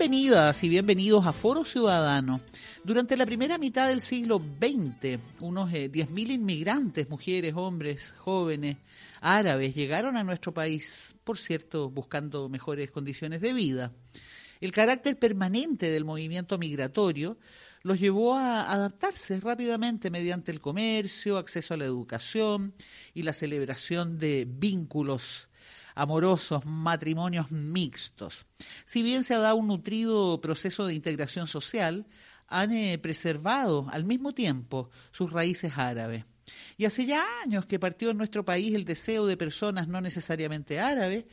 Bienvenidas y bienvenidos a Foro Ciudadano. Durante la primera mitad del siglo XX, unos 10.000 inmigrantes, mujeres, hombres, jóvenes, árabes, llegaron a nuestro país, por cierto, buscando mejores condiciones de vida. El carácter permanente del movimiento migratorio los llevó a adaptarse rápidamente mediante el comercio, acceso a la educación y la celebración de vínculos amorosos, matrimonios mixtos. Si bien se ha dado un nutrido proceso de integración social, han eh, preservado al mismo tiempo sus raíces árabes. Y hace ya años que partió en nuestro país el deseo de personas no necesariamente árabes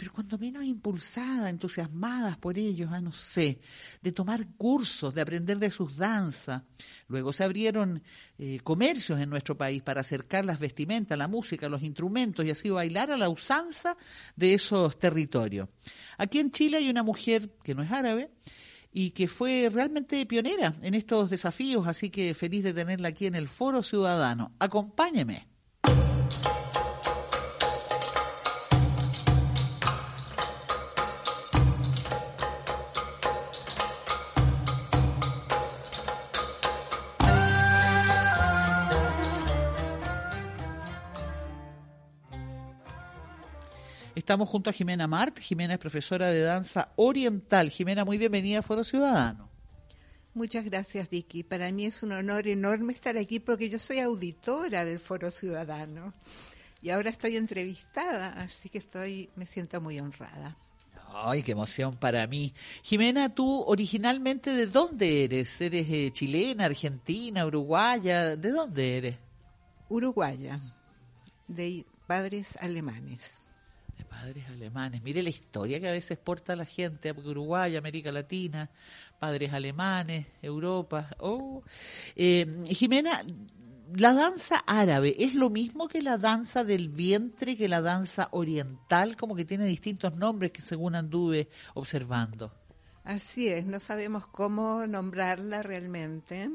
pero cuando menos impulsadas, entusiasmadas por ellos, ah, no sé, de tomar cursos, de aprender de sus danzas. Luego se abrieron eh, comercios en nuestro país para acercar las vestimentas, la música, los instrumentos y así bailar a la usanza de esos territorios. Aquí en Chile hay una mujer que no es árabe, y que fue realmente pionera en estos desafíos, así que feliz de tenerla aquí en el Foro Ciudadano. Acompáñeme. Estamos junto a Jimena Mart. Jimena es profesora de danza oriental. Jimena, muy bienvenida a Foro Ciudadano. Muchas gracias, Vicky. Para mí es un honor enorme estar aquí porque yo soy auditora del Foro Ciudadano y ahora estoy entrevistada, así que estoy, me siento muy honrada. Ay, qué emoción para mí. Jimena, tú originalmente de dónde eres? ¿Eres eh, chilena, argentina, uruguaya? ¿De dónde eres? Uruguaya, de padres alemanes padres alemanes. Mire la historia que a veces porta la gente, Uruguay, América Latina, padres alemanes, Europa. Oh. Eh, Jimena, la danza árabe es lo mismo que la danza del vientre, que la danza oriental, como que tiene distintos nombres que según anduve observando. Así es, no sabemos cómo nombrarla realmente,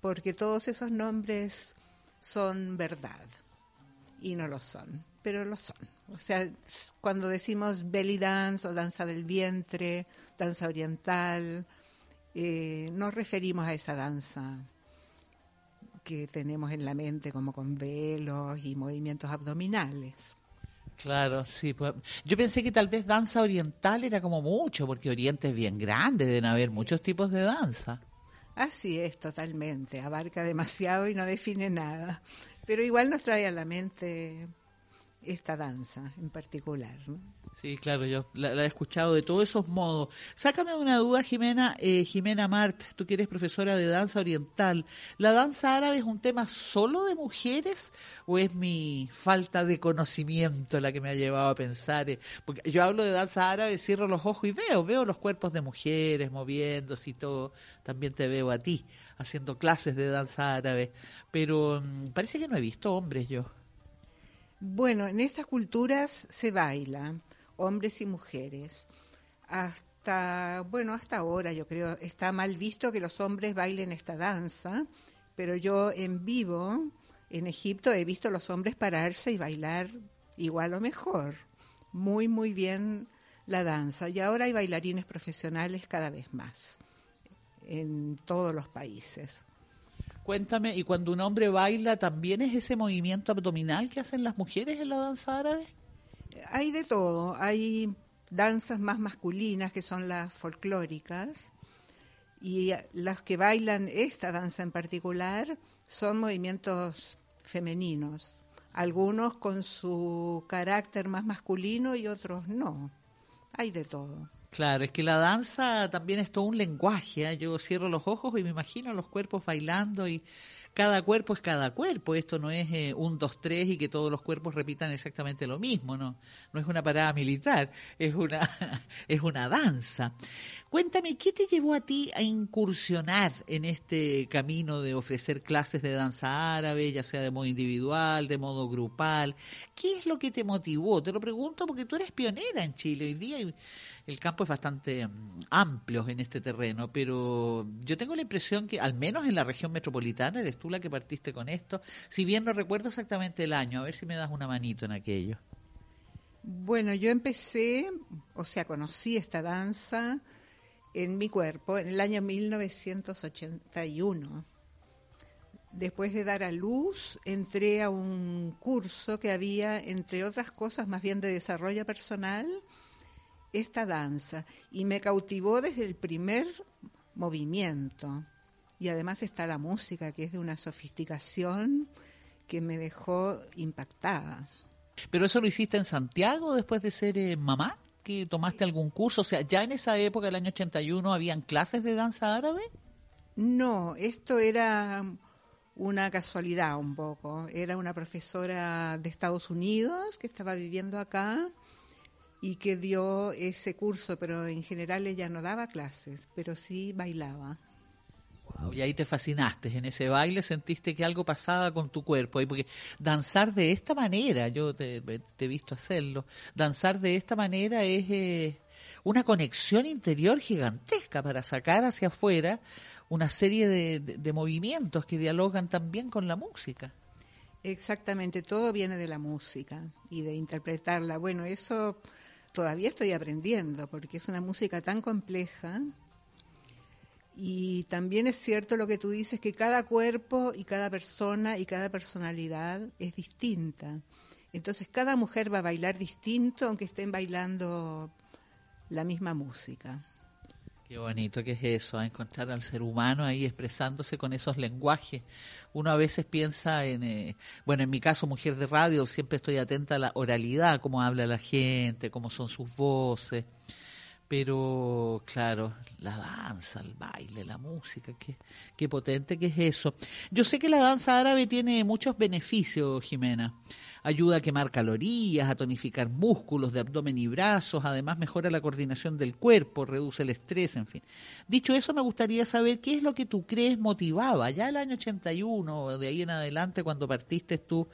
porque todos esos nombres son verdad y no lo son pero lo son. O sea, cuando decimos belly dance o danza del vientre, danza oriental, eh, nos referimos a esa danza que tenemos en la mente como con velos y movimientos abdominales. Claro, sí. Pues, yo pensé que tal vez danza oriental era como mucho, porque Oriente es bien grande, deben haber muchos tipos de danza. Así es, totalmente. Abarca demasiado y no define nada. Pero igual nos trae a la mente esta danza en particular. Sí, claro, yo la, he escuchado de todos esos modos. Sácame una duda, Jimena, eh, Jimena Mart, tú que eres profesora de danza oriental. ¿La danza árabe es un tema solo de mujeres o es mi falta de conocimiento la que me ha llevado a pensar? Eh, porque yo hablo de danza árabe, cierro los ojos y veo, veo los cuerpos de mujeres moviéndose y todo. También te veo a ti haciendo clases de danza árabe, pero mm, parece que no he visto hombres yo. Bueno, en estas culturas se baila, hombres y mujeres. Hasta, bueno, hasta ahora yo creo, está mal visto que los hombres bailen esta danza, pero yo en vivo, en Egipto, he visto a los hombres pararse y bailar igual o mejor. Muy, muy bien la danza. Y ahora hay bailarines profesionales cada vez más en todos los países. Cuéntame, ¿y cuando un hombre baila también es ese movimiento abdominal que hacen las mujeres en la danza árabe? Hay de todo, hay danzas más masculinas que son las folclóricas y las que bailan esta danza en particular son movimientos femeninos, algunos con su carácter más masculino y otros no. Hay de todo. Claro, es que la danza también es todo un lenguaje. ¿eh? Yo cierro los ojos y me imagino los cuerpos bailando y cada cuerpo es cada cuerpo. Esto no es eh, un, dos, tres y que todos los cuerpos repitan exactamente lo mismo, ¿no? No es una parada militar, es una, es una danza. Cuéntame, ¿qué te llevó a ti a incursionar en este camino de ofrecer clases de danza árabe, ya sea de modo individual, de modo grupal? ¿Qué es lo que te motivó? Te lo pregunto porque tú eres pionera en Chile hoy día el campo es bastante mm, amplio en este terreno, pero yo tengo la impresión que al menos en la región metropolitana eres tú la que partiste con esto, si bien no recuerdo exactamente el año, a ver si me das una manito en aquello. Bueno, yo empecé, o sea, conocí esta danza en mi cuerpo en el año 1981. Después de dar a luz, entré a un curso que había, entre otras cosas, más bien de desarrollo personal, esta danza. Y me cautivó desde el primer movimiento. Y además está la música, que es de una sofisticación que me dejó impactada. ¿Pero eso lo hiciste en Santiago después de ser eh, mamá? que tomaste algún curso? O sea, ¿ya en esa época, el año 81, habían clases de danza árabe? No, esto era una casualidad un poco. Era una profesora de Estados Unidos que estaba viviendo acá y que dio ese curso, pero en general ella no daba clases, pero sí bailaba y ahí te fascinaste en ese baile, sentiste que algo pasaba con tu cuerpo. Porque danzar de esta manera, yo te, he visto hacerlo, danzar de esta manera es eh, una conexión interior gigantesca para sacar hacia afuera una serie de, movimientos que dialogan también con la música. Exactamente, todo viene de la música y de interpretarla. Bueno, eso todavía estoy aprendiendo porque es una música tan compleja y también es cierto lo que tú dices, que cada cuerpo y cada persona y cada personalidad es distinta. Entonces cada mujer va a bailar distinto aunque estén bailando la misma música. Qué bonito que es eso, a encontrar al ser humano ahí expresándose con esos lenguajes. Uno a veces piensa en, eh, bueno, en mi caso, mujer de radio, siempre estoy atenta a la oralidad, cómo habla la gente, cómo son sus voces. Pero claro, la danza, el baile, la música, qué, qué potente que es eso. Yo sé que la danza árabe tiene muchos beneficios, Jimena. Ayuda a quemar calorías, a tonificar músculos de abdomen y brazos, además mejora la coordinación del cuerpo, reduce el estrés, en fin. Dicho eso, me gustaría saber qué es lo que tú crees motivaba, ya el año 81, de ahí en adelante, cuando partiste tú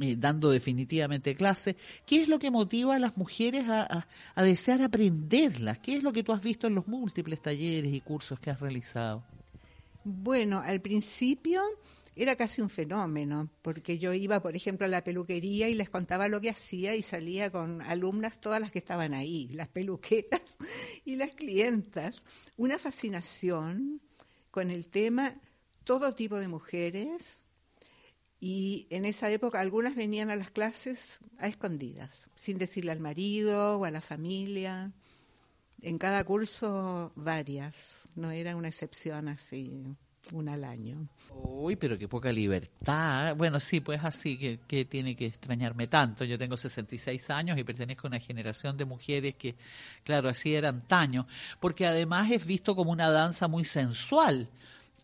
eh, dando definitivamente clases. ¿Qué es lo que motiva a las mujeres a, a, desear aprenderlas? ¿Qué es lo que tú has visto en los múltiples talleres y cursos que has realizado? Bueno, al principio era casi un fenómeno, porque yo iba, por ejemplo, a la peluquería y les contaba lo que hacía y salía con alumnas, todas las que estaban ahí, las peluqueras y las clientas. Una fascinación con el tema, todo tipo de mujeres, y en esa época algunas venían a las clases a escondidas, sin decirle al marido o a la familia. En cada curso varias, no era una excepción así, una al año. Uy, pero qué poca libertad. Bueno, sí, pues así, que, que tiene que extrañarme tanto. Yo tengo 66 años y pertenezco a una generación de mujeres que, claro, así eran antaño, porque además es visto como una danza muy sensual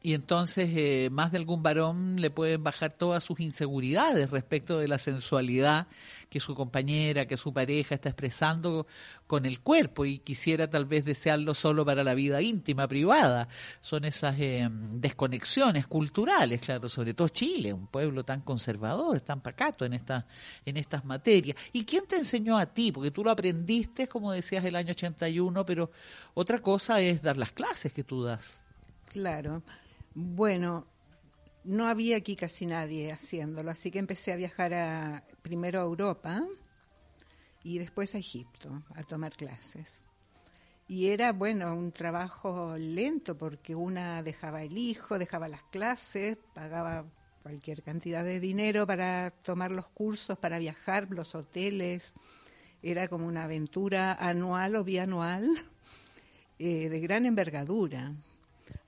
y entonces eh, más de algún varón le pueden bajar todas sus inseguridades respecto de la sensualidad que su compañera, que su pareja está expresando con el cuerpo y quisiera tal vez desearlo solo para la vida íntima, privada. Son esas eh, desconexiones culturales, claro, sobre todo Chile, un pueblo tan conservador, tan pacato en, esta, en estas materias. ¿Y quién te enseñó a ti? Porque tú lo aprendiste, como decías, el año 81, pero otra cosa es dar las clases que tú das. Claro. Bueno, no había aquí casi nadie haciéndolo, así que empecé a viajar a, primero a Europa y después a Egipto a tomar clases. Y era, bueno, un trabajo lento porque una dejaba el hijo, dejaba las clases, pagaba cualquier cantidad de dinero para tomar los cursos, para viajar, los hoteles. Era como una aventura anual o bianual eh, de gran envergadura.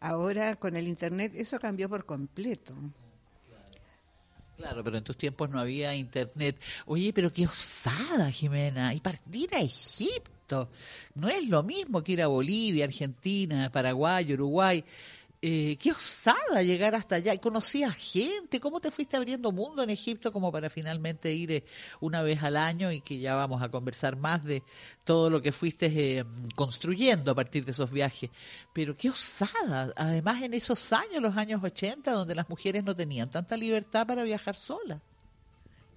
Ahora con el Internet eso cambió por completo. Claro, pero en tus tiempos no había internet. Oye, pero qué osada, Jimena. Y partir a Egipto. No es lo mismo que ir a Bolivia, Argentina, Paraguay, Uruguay. Eh, qué osada llegar hasta allá. ¿Y conocías gente? ¿Cómo te fuiste abriendo mundo en Egipto como para finalmente ir eh, una vez al año y que ya vamos a conversar más de todo lo que fuiste eh, construyendo a partir de esos viajes? Pero qué osada. Además, en esos años, los años 80, donde las mujeres no tenían tanta libertad para viajar solas.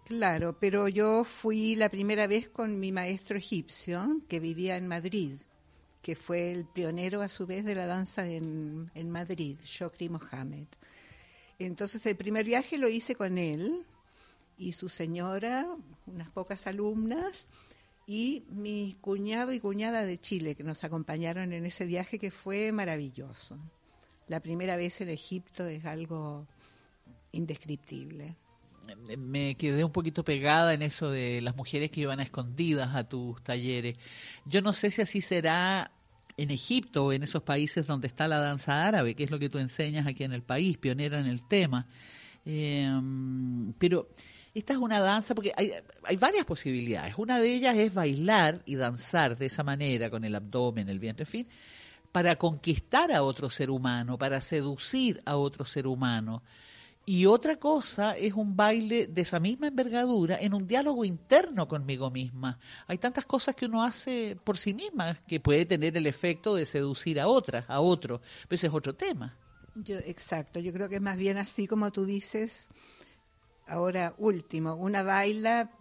Claro, pero yo fui la primera vez con mi maestro egipcio que vivía en Madrid que fue el pionero a su vez de la danza en, en Madrid, Shokri Mohamed. Entonces el primer viaje lo hice con él y su señora, unas pocas alumnas, y mi cuñado y cuñada de Chile que nos acompañaron en ese viaje que fue maravilloso. La primera vez en Egipto es algo indescriptible me quedé un poquito pegada en eso de las mujeres que iban a escondidas a tus talleres. Yo no sé si así será en Egipto o en esos países donde está la danza árabe, que es lo que tú enseñas aquí en el país, pionera en el tema. Em, pero esta es una danza, porque hay, hay varias posibilidades. Una de ellas es bailar y danzar de esa manera, con el abdomen, el vientre, en fin, para conquistar a otro ser humano, para seducir a otro ser humano. Y otra cosa es un baile de esa misma envergadura en un diálogo interno conmigo misma. Hay tantas cosas que uno hace por sí misma que puede tener el efecto de seducir a otras, a otro, pero ese es otro tema. Yo, exacto, yo creo que es más bien así como tú dices. Ahora, último, una baila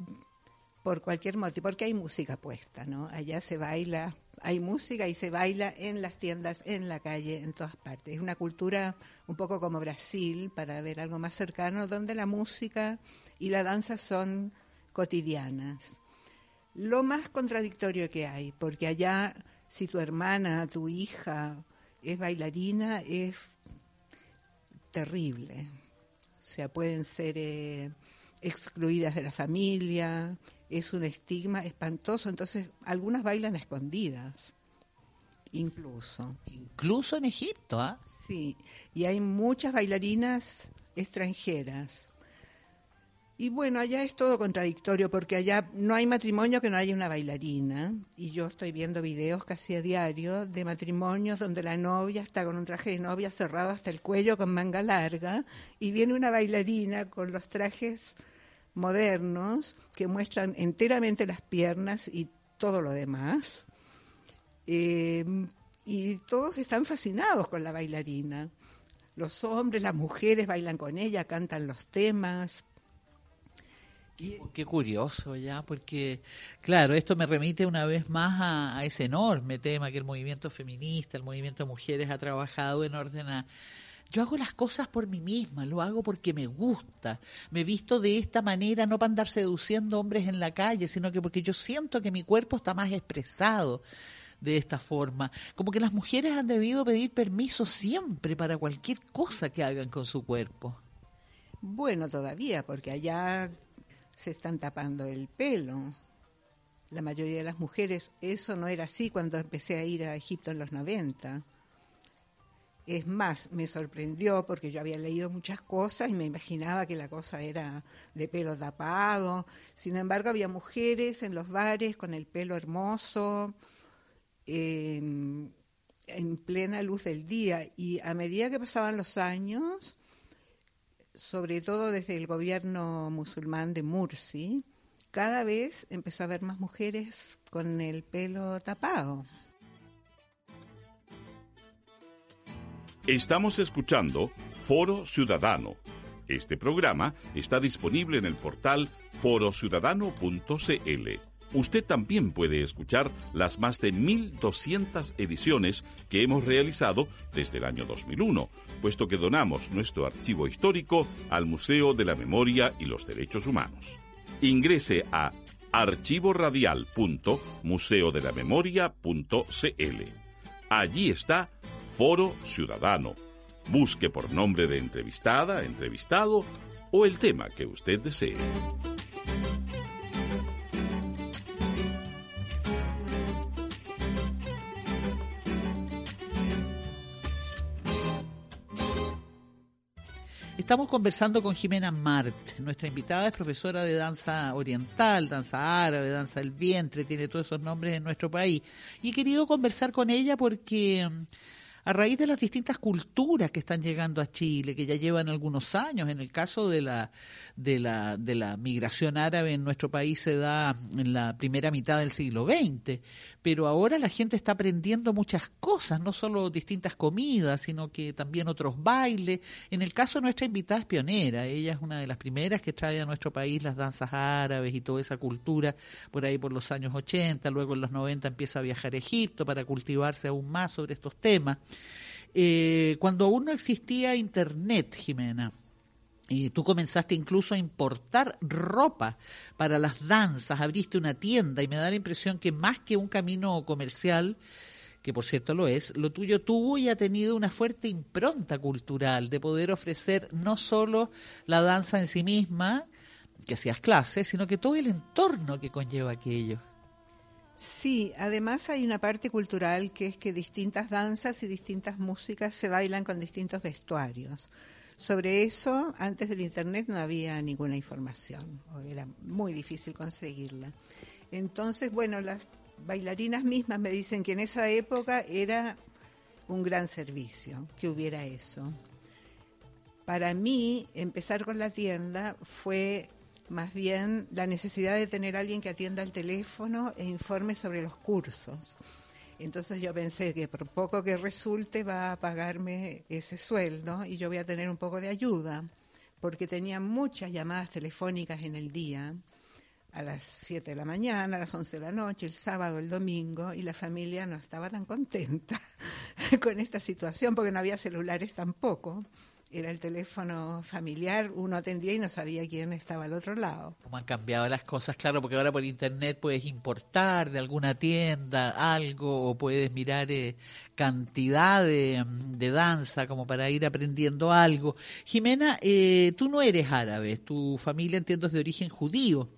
por cualquier motivo, porque hay música puesta, ¿no? Allá se baila, hay música y se baila en las tiendas, en la calle, en todas partes. Es una cultura un poco como Brasil, para ver algo más cercano, donde la música y la danza son cotidianas. Lo más contradictorio que hay, porque allá si tu hermana, tu hija es bailarina, es terrible. O sea, pueden ser eh, excluidas de la familia, es un estigma espantoso, entonces algunas bailan escondidas, incluso. Incluso en Egipto, ¿ah? Sí, y hay muchas bailarinas extranjeras. Y bueno, allá es todo contradictorio porque allá no hay matrimonio que no haya una bailarina. Y yo estoy viendo videos casi a diario de matrimonios donde la novia está con un traje de novia cerrado hasta el cuello con manga larga y viene una bailarina con los trajes modernos que muestran enteramente las piernas y todo lo demás. Eh, y todos están fascinados con la bailarina. Los hombres, las mujeres bailan con ella, cantan los temas. Qué, curioso ya, porque claro, esto me remite una vez más a, ese enorme tema que el movimiento feminista, el movimiento de mujeres ha trabajado en orden a yo hago las cosas por mí misma, lo hago porque me gusta. Me visto de esta manera, no para andar seduciendo hombres en la calle, sino que porque yo siento que mi cuerpo está más expresado de esta forma. Como que las mujeres han debido pedir permiso siempre para cualquier cosa que hagan con su cuerpo. Bueno, todavía, porque allá se están tapando el pelo. La mayoría de las mujeres, eso no era así cuando empecé a ir a Egipto en los 90. Es más, me sorprendió porque yo había leído muchas cosas y me imaginaba que la cosa era de pelo tapado. Sin embargo, había mujeres en los bares con el pelo hermoso, Em, en plena luz del día y a medida que pasaban los años, sobre todo desde el gobierno musulmán de Mursi, cada vez empezó a haber más mujeres con el pelo tapado. Estamos escuchando Foro Ciudadano. Este programa está disponible en el portal forociudadano.cl. Usted también puede escuchar las más de 1.200 ediciones que hemos realizado desde el año 2001, puesto que donamos nuestro archivo histórico al Museo de la Memoria y los Derechos Humanos. Ingrese a archivoradial.museodelamemoria.cl. Allí está Foro Ciudadano. Busque por nombre de entrevistada, entrevistado o el tema que usted desee. Estamos conversando con Jimena Mart. Nuestra invitada es profesora de danza oriental, danza árabe, danza del vientre, tiene todos esos nombres en nuestro país. Y he querido conversar con ella porque a raíz de las distintas culturas que están llegando a Chile, que ya llevan algunos años, en el caso de la, de la, de la migración árabe en nuestro país se da en la primera mitad del siglo XX, pero ahora la gente está aprendiendo muchas cosas, no solo distintas comidas, sino que también otros bailes. En el caso de nuestra invitada es pionera, ella es una de las primeras que trae a nuestro país las danzas árabes y toda esa cultura por ahí por los años 80, luego en los 90 empieza a viajar a Egipto para cultivarse aún más sobre estos temas. Eh, cuando aún no existía Internet, Jimena, y tú comenzaste incluso a importar ropa para las danzas, abriste una tienda y me da la impresión que más que un camino comercial, que por cierto lo es, lo tuyo tuvo y ha tenido una fuerte impronta cultural de poder ofrecer no solo la danza en sí misma, que hacías clases, sino que todo el entorno que conlleva aquello. Sí, además hay una parte cultural que es que distintas danzas y distintas músicas se bailan con distintos vestuarios. Sobre eso, antes del Internet no había ninguna información, o era muy difícil conseguirla. Entonces, bueno, las bailarinas mismas me dicen que en esa época era un gran servicio que hubiera eso. Para mí, empezar con la tienda fue más bien la necesidad de tener alguien que atienda el teléfono e informe sobre los cursos. Entonces yo pensé que por poco que resulte va a pagarme ese sueldo y yo voy a tener un poco de ayuda, porque tenía muchas llamadas telefónicas en el día, a las 7 de la mañana, a las 11 de la noche, el sábado, el domingo, y la familia no estaba tan contenta con esta situación, porque no había celulares tampoco era el teléfono familiar, uno atendía y no sabía quién estaba al otro lado. Cómo han cambiado las cosas, claro, porque ahora por internet puedes importar de alguna tienda algo o puedes mirar eh, cantidad de, danza como para ir aprendiendo algo. Jimena, eh, tú no eres árabe, tu familia entiendo es de origen judío.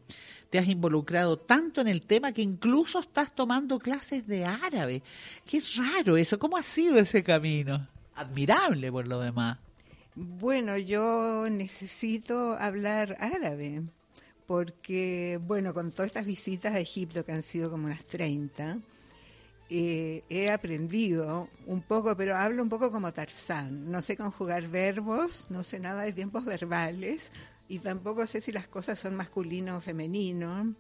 Te has involucrado tanto en el tema que incluso estás tomando clases de árabe. Qué raro eso, ¿cómo ha sido ese camino? Admirable por lo demás. Bueno, yo necesito hablar árabe, porque, bueno, con todas estas visitas a Egipto, que han sido como unas 30, eh, he aprendido un poco, pero hablo un poco como Tarzán. No sé conjugar verbos, no sé nada de tiempos verbales y tampoco sé si las cosas son masculino o femenino.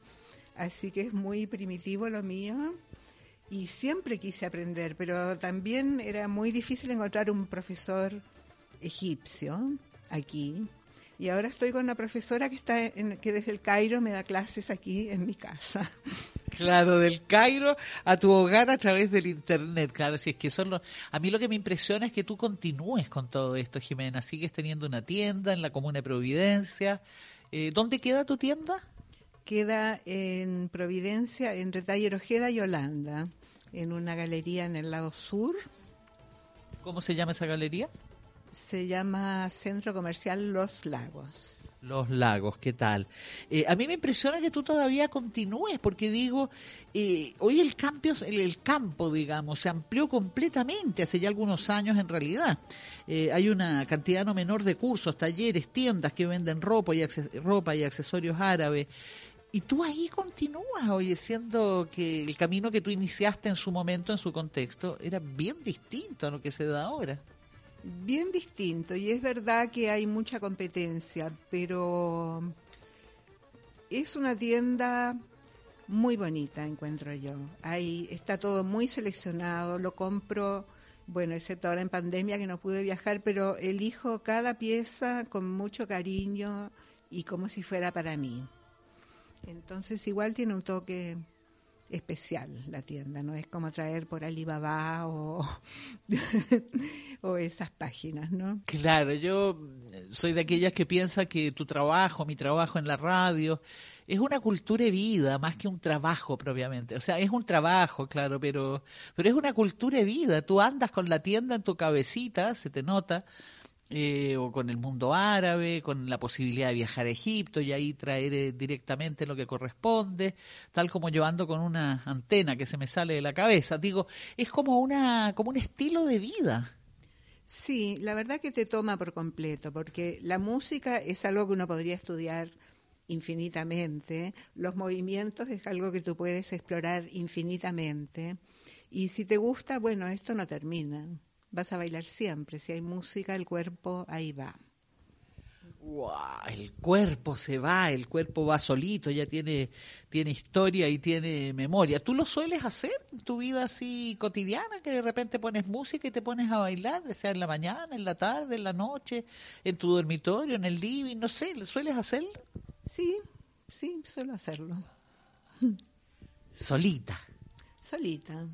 Así que es muy primitivo lo mío y siempre quise aprender, pero también era muy difícil encontrar un profesor egipcio aquí. Y ahora estoy con una profesora que está en, que desde el Cairo me da clases aquí en mi casa. Claro, del Cairo a tu hogar a través del internet. Claro, si es que son los... A mí lo que me impresiona es que tú continúes con todo esto, Jimena. Sigues teniendo una tienda en la Comuna de Providencia. Eh, ¿Dónde queda tu tienda? Queda en Providencia, entre Taller Ojeda y Holanda, en una galería en el lado sur. ¿Cómo se llama esa galería? Se llama Centro Comercial Los Lagos. Los Lagos, ¿qué tal? Eh, a mí me impresiona que tú todavía continúes, porque digo, eh, hoy el, campo, el, campo, digamos, se amplió completamente hace ya algunos años en realidad. Eh, hay una cantidad no menor de cursos, talleres, tiendas que venden ropa y, ropa y accesorios árabes. Y tú ahí continúas, oye, siendo que el camino que tú iniciaste en su momento, en su contexto, era bien distinto a lo que se da ahora bien distinto y es verdad que hay mucha competencia, pero es una tienda muy bonita, encuentro yo. Ahí está todo muy seleccionado, lo compro, bueno, excepto ahora en pandemia que no pude viajar, pero elijo cada pieza con mucho cariño y como si fuera para mí. Entonces igual tiene un toque especial la tienda, no es como traer por Alibaba o, o esas páginas, ¿no? Claro, yo soy de aquellas que piensa que tu trabajo, mi trabajo en la radio, es una cultura de vida más que un trabajo propiamente. O sea, es un trabajo, claro, pero, pero es una cultura de vida. Tú andas con la tienda en tu cabecita, se te nota, eh, o con el mundo árabe, con la posibilidad de viajar a Egipto y ahí traer eh, directamente lo que corresponde, tal como yo ando con una antena que se me sale de la cabeza. Digo, es como una como un estilo de vida. Sí, la verdad que te toma por completo, porque la música es algo que uno podría estudiar infinitamente, los movimientos es algo que tú puedes explorar infinitamente, y si te gusta, bueno, esto no termina, vas a bailar siempre, si hay música, el cuerpo ahí va. Wow, el cuerpo se va, el cuerpo va solito, ya tiene, tiene historia y tiene memoria. ¿Tú lo sueles hacer en tu vida así cotidiana, que de repente pones música y te pones a bailar, sea en la mañana, en la tarde, en la noche, en tu dormitorio, en el living, no sé, ¿sueles hacerlo? Sí, sí, suelo hacerlo. Solita. Solita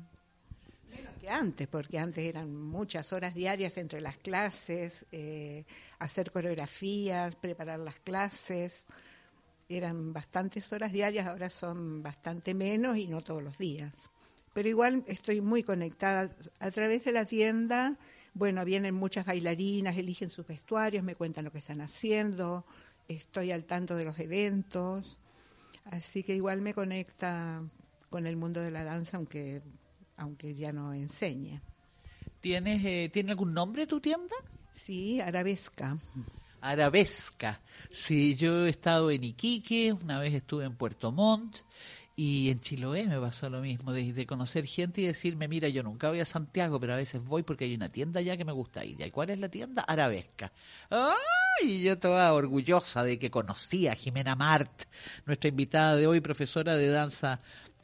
que antes, porque antes eran muchas horas diarias entre las clases, eh, hacer coreografías, preparar las clases. Eran bastantes horas diarias, ahora son bastante menos y no todos los días. Pero igual estoy muy conectada a través de la tienda. Bueno, vienen muchas bailarinas, eligen sus vestuarios, me cuentan lo que están haciendo, estoy al tanto de los eventos. Así que igual me conecta con el mundo de la danza, aunque aunque ya no enseñe. ¿Tienes, eh, ¿Tiene algún nombre tu tienda? Sí, Arabesca. Arabesca. Sí, yo he estado en Iquique, una vez estuve en Puerto Montt y en Chiloé me pasó lo mismo, de, conocer gente y decirme, mira, yo nunca voy a Santiago, pero a veces voy porque hay una tienda allá que me gusta ir. ¿Y cuál es la tienda? Arabesca. ¡Ay! Yo estaba orgullosa de que conocía a Jimena Mart, nuestra invitada de hoy, profesora de danza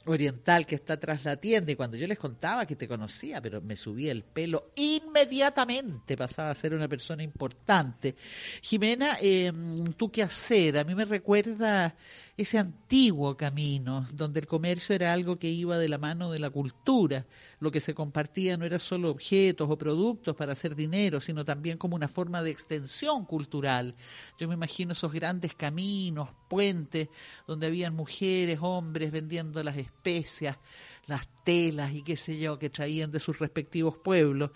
oriental que está tras la tienda y cuando yo les contaba que te conocía, pero me subía el pelo, inmediatamente pasaba a ser una persona importante. Jimena, eh, ¿tú qué hacer? A mí me recuerda ese antiguo camino donde el comercio era algo que iba de la mano de la cultura. Lo que se compartía no era solo objetos o productos para hacer dinero, sino también como una forma de extensión cultural. Yo me imagino esos grandes caminos, puentes, donde habían mujeres, hombres vendiendo las especias, las telas y qué sé yo, que traían de sus respectivos pueblos.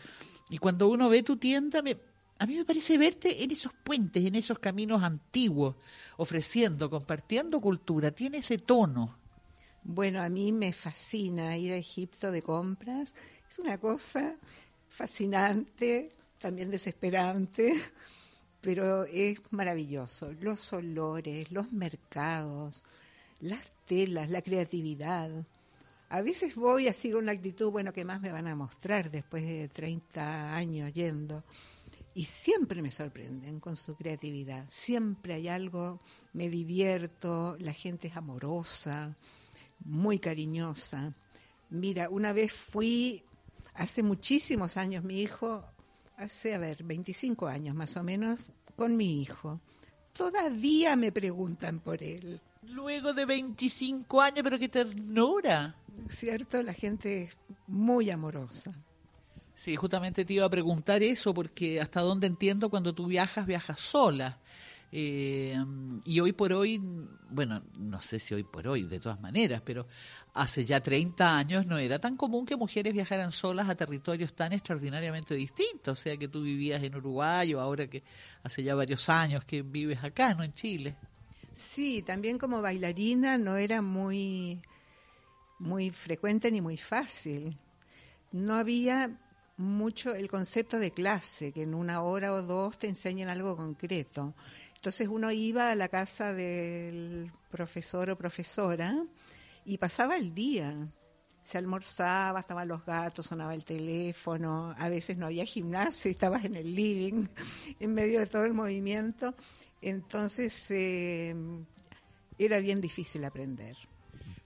Y cuando uno ve tu tienda, a mí me parece verte en esos puentes, en esos caminos antiguos, ofreciendo, compartiendo cultura, tiene ese tono. Bueno, a mí me fascina ir a Egipto de compras, es una cosa fascinante, también desesperante, pero es maravilloso. Los olores, los mercados, las telas, la creatividad. A veces voy así con la actitud, bueno, ¿qué más me van a mostrar después de 30 años yendo? Y siempre me sorprenden con su creatividad. Siempre hay algo, me divierto, la gente es amorosa, muy cariñosa. Mira, una vez fui, hace muchísimos años, mi hijo, hace, a ver, 25 años más o menos, con mi hijo. Todavía me preguntan por él. Luego de 25 años, pero qué ternura. ¿Cierto? La gente es muy amorosa. Sí, justamente te iba a preguntar eso, porque hasta donde entiendo, cuando tú viajas, viajas sola. Eh, y hoy por hoy, bueno, no sé si hoy por hoy, de todas maneras, pero hace ya 30 años no era tan común que mujeres viajaran solas a territorios tan extraordinariamente distintos, o sea que tú vivías en Uruguay o ahora que hace ya varios años que vives acá, ¿no? En Chile. Sí, también como bailarina no era muy, muy frecuente ni muy fácil. No había mucho el concepto de clase, que en una hora o dos te enseñan algo concreto. Entonces uno iba a la casa del profesor o profesora y pasaba el día. Se almorzaba, estaban los gatos, sonaba el teléfono, a veces no había gimnasio y estabas en el living, en medio de todo el movimiento. Entonces eh, era bien difícil aprender.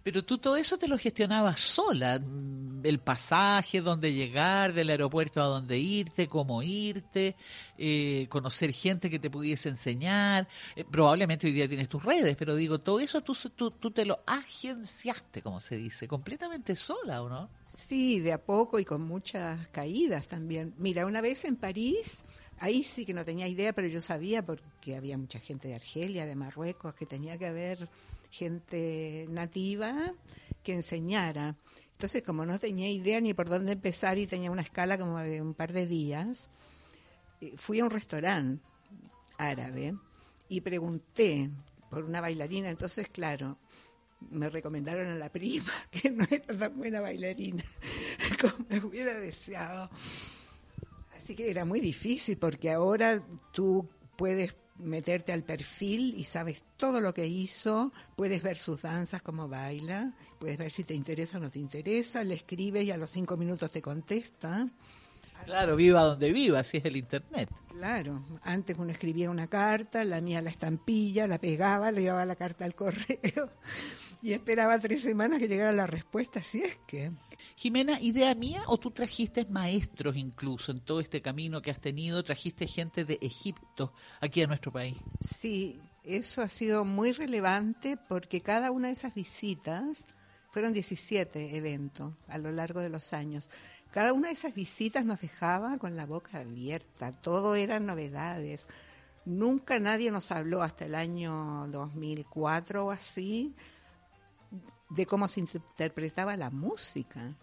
Pero tú todo eso te lo gestionabas sola, mm, el pasaje, dónde llegar, del aeropuerto a dónde irte, cómo irte, eh, conocer gente que te pudiese enseñar. Eh, probablemente hoy día tienes tus redes, pero digo, todo eso tú, tú, tú, te lo agenciaste, como se dice, completamente sola, ¿o no? Sí, de a poco y con muchas caídas también. Mira, una vez en París, ahí sí que no tenía idea, pero yo sabía porque había mucha gente de Argelia, de Marruecos, que tenía que haber gente nativa que enseñara. Entonces, como no tenía idea ni por dónde empezar y tenía una escala como de un par de días, eh, fui a un restaurante árabe y pregunté por una bailarina. Entonces, claro, me recomendaron a la prima, que no era tan buena bailarina como me hubiera deseado. Así Sí, que era muy difícil porque ahora tú puedes meterte al perfil y sabes todo lo que hizo, puedes ver sus danzas, cómo baila, puedes ver si te interesa o no te interesa, le escribes y a los cinco minutos te contesta. Claro, viva donde viva, así es el Internet. Claro, antes uno escribía una carta, la mía la estampilla, la pegaba, le llevaba la carta al correo y esperaba tres semanas que llegara la respuesta, así es que... Jimena, ¿idea mía o tú trajiste maestros incluso en todo este camino que has tenido? ¿Trajiste gente de Egipto aquí a nuestro país? Sí, eso ha sido muy relevante porque cada una de esas visitas, fueron 17 eventos a lo largo de los años, cada una de esas visitas nos dejaba con la boca abierta, todo eran novedades. Nunca nadie nos habló hasta el año 2004 o así de cómo se interpretaba la música.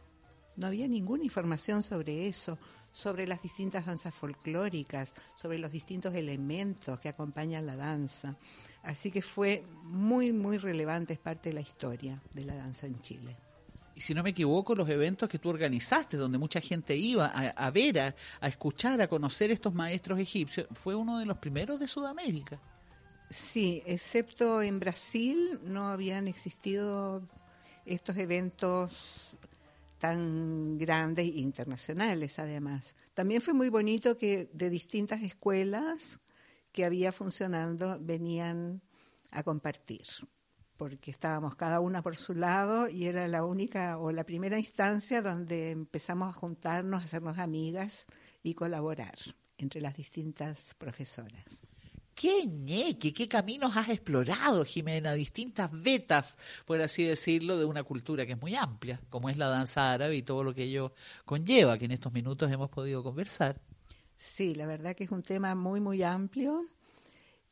No había ninguna información sobre eso, sobre las distintas danzas folclóricas, sobre los distintos elementos que acompañan la danza. Así que fue muy, muy relevante, es parte de la historia de la danza en Chile. Y si no me equivoco, los eventos que tú organizaste, donde mucha gente iba a, ver, a, a escuchar, a conocer estos maestros egipcios, fue uno de los primeros de Sudamérica. Sí, excepto en Brasil no habían existido estos eventos tan grandes e internacionales además. También fue muy bonito que de distintas escuelas que había funcionando venían a compartir, porque estábamos cada una por su lado y era la única o la primera instancia donde empezamos a juntarnos, a hacernos amigas y colaborar entre las distintas profesoras qué ñeque, qué caminos has explorado, Jimena, distintas vetas, por así decirlo, de una cultura que es muy amplia, como es la danza árabe y todo lo que ello conlleva, que en estos minutos hemos podido conversar. Sí, la verdad que es un tema muy, muy amplio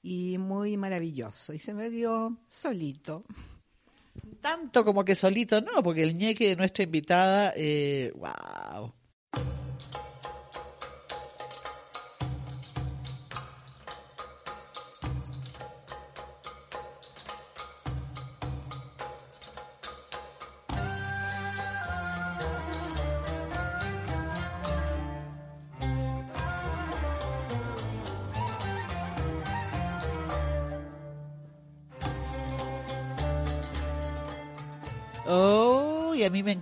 y muy maravilloso, y se me dio solito. Tanto como que solito, no, porque el ñeque de nuestra invitada, eh, wow,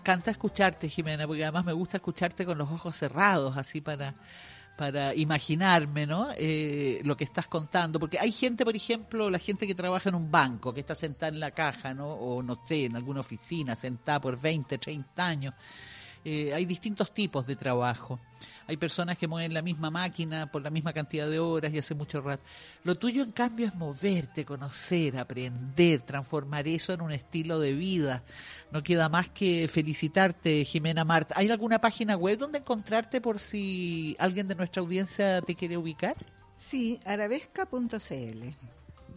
encanta escucharte, Jimena, porque además me gusta escucharte con los ojos cerrados, así para, para imaginarme, ¿no? Eh, lo que estás contando, porque hay gente, por ejemplo, la gente que trabaja en un banco, que está sentada en la caja, ¿no? O no sé, en alguna oficina, sentada por 20, 30 años eh, hay distintos tipos de trabajo. Hay personas que mueven la misma máquina por la misma cantidad de horas y hace mucho rato. Lo tuyo, en cambio, es moverte, conocer, aprender, transformar eso en un estilo de vida. No queda más que felicitarte, Jimena Mart. ¿Hay alguna página web donde encontrarte por si alguien de nuestra audiencia te quiere ubicar? Sí, arabesca.cl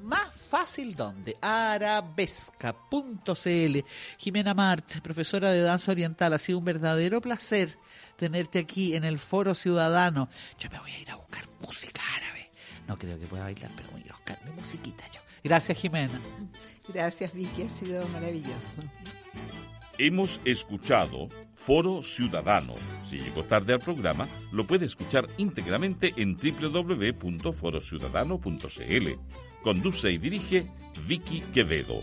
más fácil donde arabesca.cl. Jimena Mart, profesora de danza oriental, ha sido un verdadero placer tenerte aquí en el Foro Ciudadano. Yo me voy a ir a buscar música árabe. No creo que pueda bailar, pero voy a ir a buscar mi musiquita yo. Gracias, Jimena. Gracias, Vicky, ha sido maravilloso. Hemos escuchado Foro Ciudadano. Si llegó tarde al programa, lo puede escuchar íntegramente en www.forociudadano.cl. Conduce y dirige Vicky Quevedo.